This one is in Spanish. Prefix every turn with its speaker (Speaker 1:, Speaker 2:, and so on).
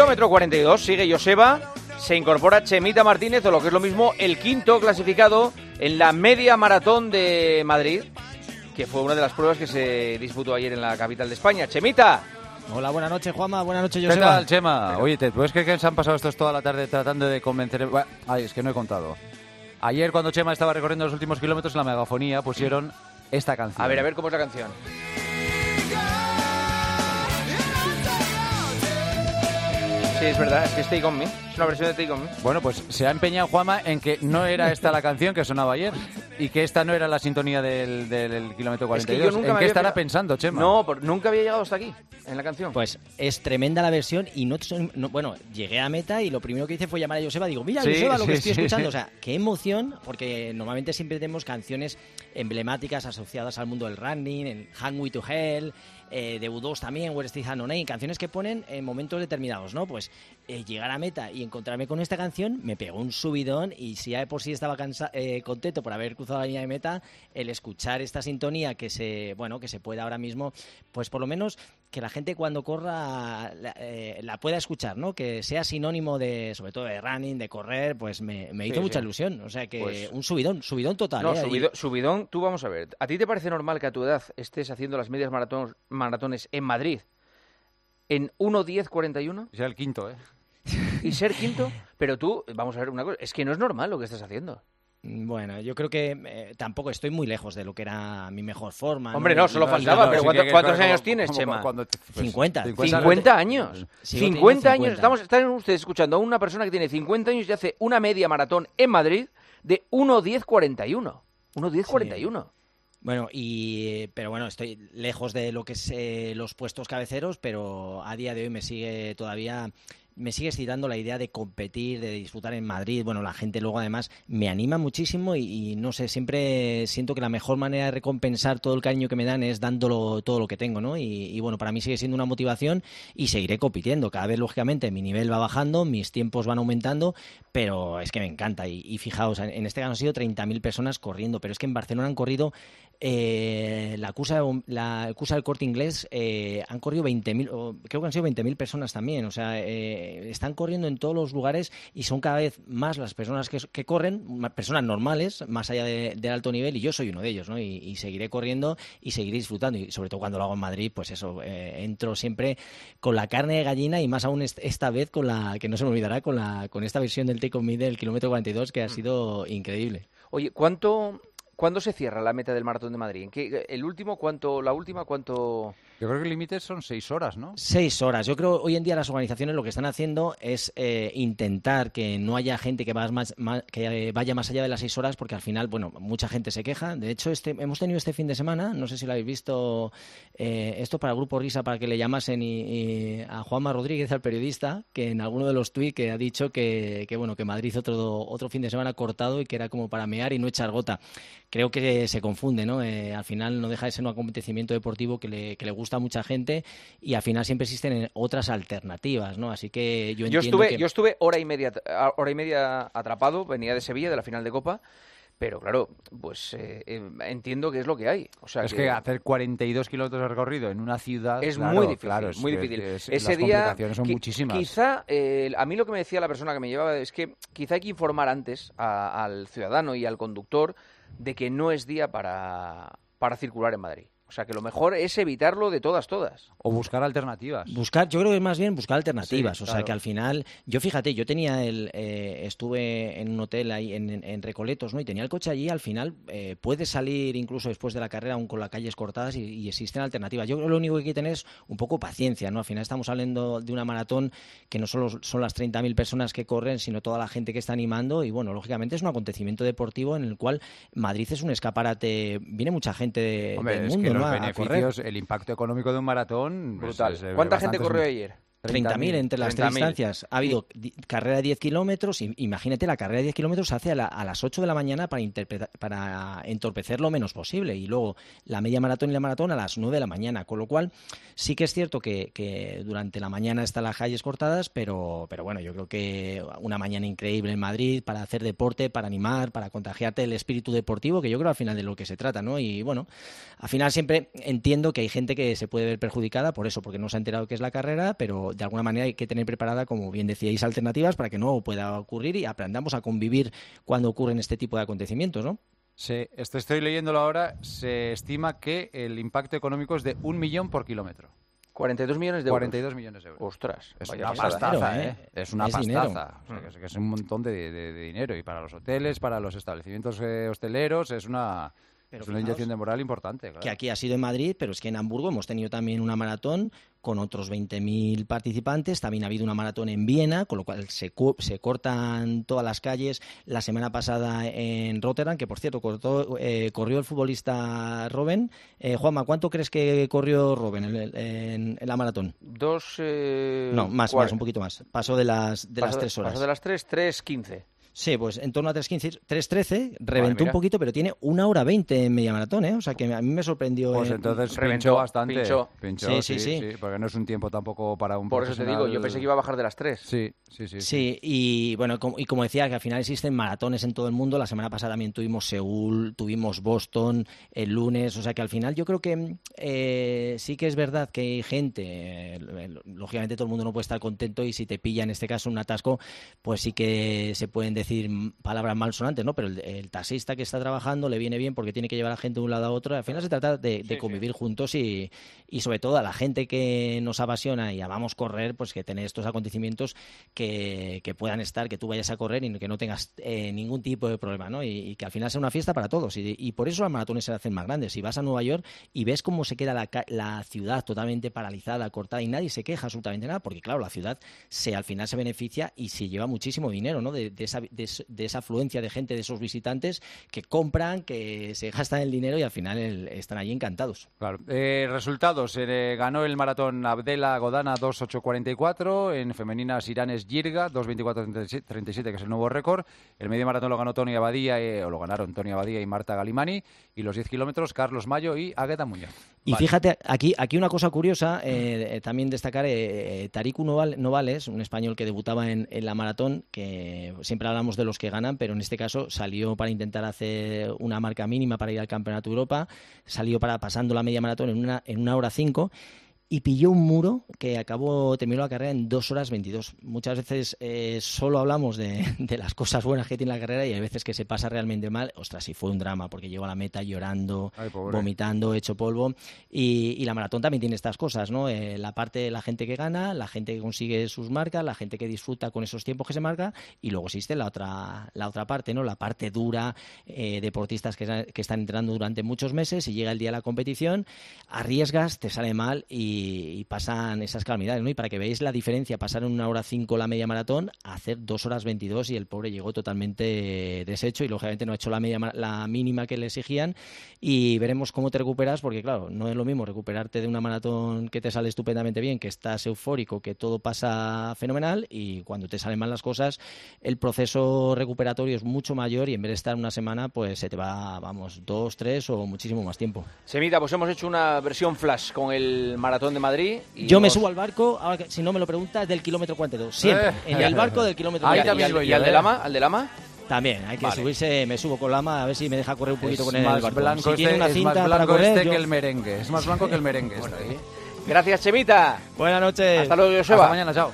Speaker 1: kilómetro 42 sigue Joseba, se incorpora Chemita Martínez, o lo que es lo mismo, el quinto clasificado en la media maratón de Madrid, que fue una de las pruebas que se disputó ayer en la capital de España. Chemita.
Speaker 2: Hola, buenas noches, Juanma. Buenas noches,
Speaker 3: ¿Qué
Speaker 2: Joseba.
Speaker 3: tal, Chema? Oye, ¿te puedes creer que se han pasado estos toda la tarde tratando de convencer... Bueno, ay, es que no he contado. Ayer, cuando Chema estaba recorriendo los últimos kilómetros en la megafonía, pusieron esta canción.
Speaker 1: A ver, a ver cómo es la canción. Sí, es verdad, es que es Take On Me. Es una versión de Take On Me.
Speaker 3: Bueno, pues se ha empeñado Juama en que no era esta la canción que sonaba ayer y que esta no era la sintonía del, del kilómetro
Speaker 1: Es que
Speaker 3: 42.
Speaker 1: yo nunca
Speaker 3: ¿En
Speaker 1: me
Speaker 3: qué
Speaker 1: había
Speaker 3: estará
Speaker 1: fijado-
Speaker 3: pensando, Chema?
Speaker 1: No, por- nunca había llegado hasta aquí, en la canción.
Speaker 2: Pues es tremenda la versión y no, no- bueno, llegué a meta y lo primero que hice fue llamar a Joseba. Digo, mira,
Speaker 3: Sí,
Speaker 2: Joseba, lo que
Speaker 3: sí,
Speaker 2: estoy
Speaker 3: sí,
Speaker 2: escuchando.
Speaker 3: sí.
Speaker 2: O sea, qué emoción, porque normalmente siempre tenemos canciones emblemáticas asociadas al mundo del running, el Hungry to Hell, eh, de U2 también, Where Stays Unknown, canciones que ponen en momentos determinados, ¿no? Pues eh, llegar a meta y encontrarme con esta canción me pegó un subidón y si ya de por sí estaba cansa- eh, contento por haber cruzado la línea de meta, el escuchar esta sintonía que se, bueno, que se puede ahora mismo, pues por lo menos que la gente cuando corra la, eh, la pueda escuchar, ¿no? Que sea sinónimo de, sobre todo de running, de correr, pues me, me hizo
Speaker 1: Sí,
Speaker 2: mucha
Speaker 1: sí.
Speaker 2: ilusión. O sea que
Speaker 1: Pues-
Speaker 2: un subidón, subidón total.
Speaker 1: No,
Speaker 2: ¿eh?
Speaker 1: subido- subidón, tú vamos a ver. ¿A ti te parece normal que a tu edad estés haciendo las medias maratón- maratones en Madrid en 1.10.41
Speaker 3: Es el quinto, ¿eh?
Speaker 1: y ser quinto? Pero tú, vamos a ver una cosa, es que no es normal lo que estás haciendo.
Speaker 2: Y, Bueno, yo creo que eh, tampoco estoy muy lejos de lo que era mi mejor forma.
Speaker 1: Hombre, no, solo faltaba, pero
Speaker 3: sí
Speaker 1: ¿cuánto-
Speaker 3: que-
Speaker 1: cuántos
Speaker 3: como-
Speaker 1: años tienes,
Speaker 3: como
Speaker 1: Chema?
Speaker 3: cuando te- pues,
Speaker 2: 50.
Speaker 1: 50 años.
Speaker 2: Sigo
Speaker 1: 50
Speaker 2: teniendo
Speaker 1: años.
Speaker 2: 50.
Speaker 1: Estamos, están ustedes escuchando a una persona que tiene 50 años y hace una media maratón en Madrid de 1.10.41. 1.10.41.
Speaker 2: Bueno, y pero bueno, estoy lejos de lo que es eh, los puestos cabeceros, pero a día de hoy me sigue todavía me sigue excitando la idea de competir, de disfrutar en Madrid. Bueno, la gente luego además me anima muchísimo y, no sé, siempre siento que la mejor manera de recompensar todo el cariño que me dan es dándolo todo lo que tengo, ¿no? Y, bueno, para mí sigue siendo una motivación y seguiré compitiendo. Cada vez, lógicamente, mi nivel va bajando, mis tiempos van aumentando, pero es que me encanta. Y, fijaos, en, este caso han sido 30.000 personas corriendo, pero es que en Barcelona han corrido eh, la cursa, la cursa del corte inglés, eh, han corrido 20.000, o creo que han sido 20.000 personas también. O sea, eh, están corriendo en todos los lugares y son cada vez más las personas que, que corren, personas normales, más allá de- del alto nivel, y yo soy uno de ellos, ¿no? Y, y seguiré corriendo y seguiré disfrutando. Y sobre todo cuando lo hago en Madrid, pues eso, eh, entro siempre con la carne de gallina y más aún est- esta vez con la, que no se me olvidará, con, la, con esta versión del Take On Me del kilómetro 42 que ha sido increíble.
Speaker 1: Oye, ¿cuánto, ¿cuándo se cierra la meta del maratón de Madrid? ¿En qué, ¿El último cuánto, la última cuánto...?
Speaker 3: Yo creo que el límite son seis horas, ¿no?
Speaker 2: Seis horas. Yo creo hoy en día las organizaciones lo que están haciendo es eh, intentar que no haya gente que, va más, más- que vaya más allá de las seis horas, porque al final, bueno, mucha gente se queja. De hecho, este, hemos tenido este fin de semana, no sé si lo habéis visto, eh, esto para el Grupo Risa, para que le llamasen y, y a Juanma Rodríguez, al periodista, que en alguno de los tuits que ha dicho que, que, bueno, que Madrid otro, otro fin de semana cortado y que era como para mear y no echar gota. Creo que se confunde, ¿no? Eh, al final no deja de ser un acontecimiento deportivo que le, que le gusta a mucha gente y al final siempre existen otras alternativas, ¿no? Así que yo
Speaker 1: Yo
Speaker 2: entiendo
Speaker 1: estuve,
Speaker 2: que...
Speaker 1: yo estuve hora y media hora y media atrapado, venía de Sevilla, de la final de Copa, pero claro, pues eh, eh, entiendo que es lo que hay. O sea
Speaker 3: es que hacer 42 kilómetros de recorrido en una ciudad
Speaker 1: es
Speaker 3: claro,
Speaker 1: muy difícil,
Speaker 3: claro, es
Speaker 1: muy
Speaker 3: que-
Speaker 1: difícil.
Speaker 3: es-
Speaker 1: Ese
Speaker 3: las
Speaker 1: día,
Speaker 3: complicaciones son
Speaker 1: qui-
Speaker 3: muchísimas.
Speaker 1: Quizá, eh, a mí lo que me decía la persona que me llevaba es que quizá hay que informar antes a- al ciudadano y al conductor de que no es día para, para circular en Madrid. O sea, que lo mejor es evitarlo de todas, todas.
Speaker 3: O buscar alternativas.
Speaker 2: Buscar, yo creo que más bien buscar alternativas.
Speaker 3: Sí,
Speaker 2: o sea, que al final, yo fíjate, yo tenía el, eh, estuve en un hotel ahí en, en- en Recoletos, ¿no? Y tenía el coche allí. Al final, eh, puedes salir incluso después de la carrera, aún con las calles cortadas y, y existen alternativas. Yo creo que lo único que hay que tener es un poco paciencia, ¿no? Al final estamos hablando de una maratón que no solo son las 30.000 personas que corren, sino toda la gente que está animando. Y bueno, lógicamente es un acontecimiento deportivo en el cual Madrid es un escaparate. Viene mucha gente de-
Speaker 3: Hombre,
Speaker 2: del
Speaker 3: es
Speaker 2: mundo,
Speaker 3: que
Speaker 2: ¿no?
Speaker 3: Los
Speaker 2: A- a correr.
Speaker 3: beneficios, el impacto económico de un maratón... pues,
Speaker 1: Brutal.
Speaker 3: es, eh,
Speaker 1: ¿Cuánta gente corrió ayer?
Speaker 2: 30.000 entre las tres
Speaker 1: 30.000.
Speaker 2: distancias. Ha habido carrera de 10 kilómetros. y Imagínate, la carrera de 10 kilómetros se hace a, la- a las 8 de la mañana para, para entorpecer lo menos posible. Y luego la media maratón y la maratón a las 9 de la mañana. Con lo cual, sí que es cierto que, que durante la mañana están las calles cortadas, pero, pero bueno, yo creo que una mañana increíble en Madrid para hacer deporte, para animar, para contagiarte el espíritu deportivo, que yo creo al final de lo que se trata, ¿no? Y bueno, al final siempre entiendo que hay gente que se puede ver perjudicada por eso, porque no se ha enterado que es la carrera, pero pero de alguna manera hay que tener preparada, como bien decíais, alternativas para que no pueda ocurrir y aprendamos a convivir cuando ocurren este tipo de acontecimientos, ¿no?
Speaker 3: Sí, esto estoy leyéndolo ahora. Se estima que el impacto económico es de un millón por kilómetro.
Speaker 1: 42 millones de euros.
Speaker 3: 42 millones de euros.
Speaker 1: Ostras,
Speaker 3: Es una pastaza,
Speaker 2: dinero,
Speaker 3: ¿eh?
Speaker 2: ¿eh?
Speaker 3: Es una
Speaker 2: Es
Speaker 3: pastaza. O sea, que es, que es un montón de, de- de dinero. Y para los hoteles, para los establecimientos eh, hosteleros, es una,
Speaker 2: Pero
Speaker 3: es una
Speaker 2: fijaos
Speaker 3: inyección de moral importante. claro.
Speaker 2: que aquí ha sido en Madrid, pero es que en Hamburgo hemos tenido también una maratón con otros 20.000 participantes. También ha habido una maratón en Viena, con lo cual se, se cortan todas las calles. La semana pasada en Rotterdam, que por cierto cortó, eh, corrió el futbolista Robben. Eh, Juanma, ¿cuánto crees que corrió Robben en, el- en- en la maratón?
Speaker 1: Dos. eh,
Speaker 2: No, más, más, un poquito más. Pasó de las, de las tres horas.
Speaker 1: Pasó de las tres, tres, quince.
Speaker 2: Sí, pues en torno a 3.15, 3.13, reventó un poquito, pero tiene una hora 20 en media maratón, ¿eh? O sea que a mí me sorprendió.
Speaker 3: Pues
Speaker 2: eh,
Speaker 3: entonces
Speaker 1: Reventó,
Speaker 3: bastante.
Speaker 1: pinchó.
Speaker 3: Pinchó,
Speaker 2: Sí,
Speaker 3: sí,
Speaker 2: sí,
Speaker 3: sí,
Speaker 2: sí.
Speaker 3: Porque no es un tiempo tampoco para un
Speaker 1: Por eso te digo, yo pensé que iba a bajar de las tres.
Speaker 3: Sí, sí, sí.
Speaker 2: Sí, y bueno, como, y como decía, que al final existen maratones en todo el mundo. La semana pasada también tuvimos Seúl, tuvimos Boston el lunes. O sea que al final yo creo que eh, sí que es verdad que hay gente, eh, lógicamente todo el mundo no puede estar contento y si te pilla en este caso un atasco, pues sí que se pueden decir palabras malsonantes, ¿no? Pero el, el taxista que está trabajando le viene bien porque tiene que llevar a la gente de un lado a otro. Al final se trata de, de convivir juntos y, y sobre todo a la gente que nos apasiona y amamos correr, pues que tener estos acontecimientos que, que puedan estar, que tú vayas a correr y que no tengas eh, ningún tipo de problema, ¿no? Y, y que al final sea una fiesta para todos. Y, y por eso las maratones se hacen más grandes. Si vas a Nueva York y ves cómo se queda la, la ciudad totalmente paralizada, cortada y nadie se queja absolutamente nada, porque claro, la ciudad se al final se beneficia y se lleva muchísimo dinero, ¿no? De, de esa, de, de esa afluencia de gente, de esos visitantes que compran, que se gastan el dinero y al final el- están allí encantados.
Speaker 3: Claro. Eh, resultados. eh, ganó el maratón Abdela Godana 2.844. En femeninas Iranes Girga 2.24.37, que es el nuevo récord. El medio maratón lo ganó Tony Abadía, eh, o lo ganaron Tony Abadía y Marta Galimani. Y los 10 kilómetros Carlos Mayo y Agueda Muñoz.
Speaker 2: Y
Speaker 3: Vale.
Speaker 2: fíjate, aquí, aquí una cosa curiosa, también destacar Tariku Noval- Novales, un español que debutaba en, en la maratón, que siempre de los que ganan, pero en este caso salió para intentar hacer una marca mínima para ir al Campeonato Europa, salió para pasando la media maratón en una, en una hora cinco y pilló un muro que acabó, terminó la carrera en 2 horas 22. Muchas veces eh, solo hablamos de, de las cosas buenas que tiene la carrera y hay veces que se pasa realmente mal. Ostras, sí fue un drama porque llegó a la meta llorando,
Speaker 3: Ay,
Speaker 2: vomitando, hecho polvo. Y, y la maratón también tiene estas cosas, ¿no? Eh, la parte de la gente que gana, la gente que consigue sus marcas, la gente que disfruta con esos tiempos que se marca y luego existe la otra, la otra parte, ¿no? La parte dura, eh, deportistas que, que están entrando durante muchos meses y llega el día de la competición, arriesgas, te sale mal y, y pasan esas calamidades, ¿no? Y para que veáis la diferencia, pasar en una hora cinco la media maratón a hacer dos horas 22 y el pobre llegó totalmente deshecho y lógicamente no ha hecho la, media, la mínima que le exigían y veremos cómo te recuperas porque claro, no es lo mismo recuperarte de una maratón que te sale estupendamente bien, que estás eufórico, que todo pasa fenomenal y cuando te salen mal las cosas, el proceso recuperatorio es mucho mayor y en vez de estar una semana, pues se te va, vamos, dos, tres o muchísimo más tiempo.
Speaker 1: Semita, pues hemos hecho una versión flash con el maratón de Madrid. y
Speaker 2: Yo me subo al barco, ahora que, si no me lo preguntas, del kilómetro 42. Siempre.
Speaker 3: Eh.
Speaker 2: En el barco del kilómetro
Speaker 3: Ahí
Speaker 1: ¿Y, al-
Speaker 2: 42.
Speaker 1: y
Speaker 3: también
Speaker 1: al, y al de
Speaker 3: ¿eh?
Speaker 1: Lama? ¿Al de Lama?
Speaker 2: También, hay que
Speaker 1: Vale.
Speaker 2: subirse, me subo con Lama a ver si me deja correr un poquito
Speaker 3: Es
Speaker 2: con el
Speaker 3: más
Speaker 2: barco.
Speaker 3: blanco
Speaker 2: si tiene
Speaker 3: este,
Speaker 2: una
Speaker 3: es
Speaker 2: cinta
Speaker 3: más
Speaker 2: para
Speaker 3: blanco
Speaker 2: correr,
Speaker 3: este
Speaker 2: yo-
Speaker 3: que el merengue. Es más blanco que el merengue. este.
Speaker 1: Gracias, Chemita.
Speaker 2: Buenas noches.
Speaker 1: Hasta luego, Joseba.
Speaker 3: Hasta mañana, chao.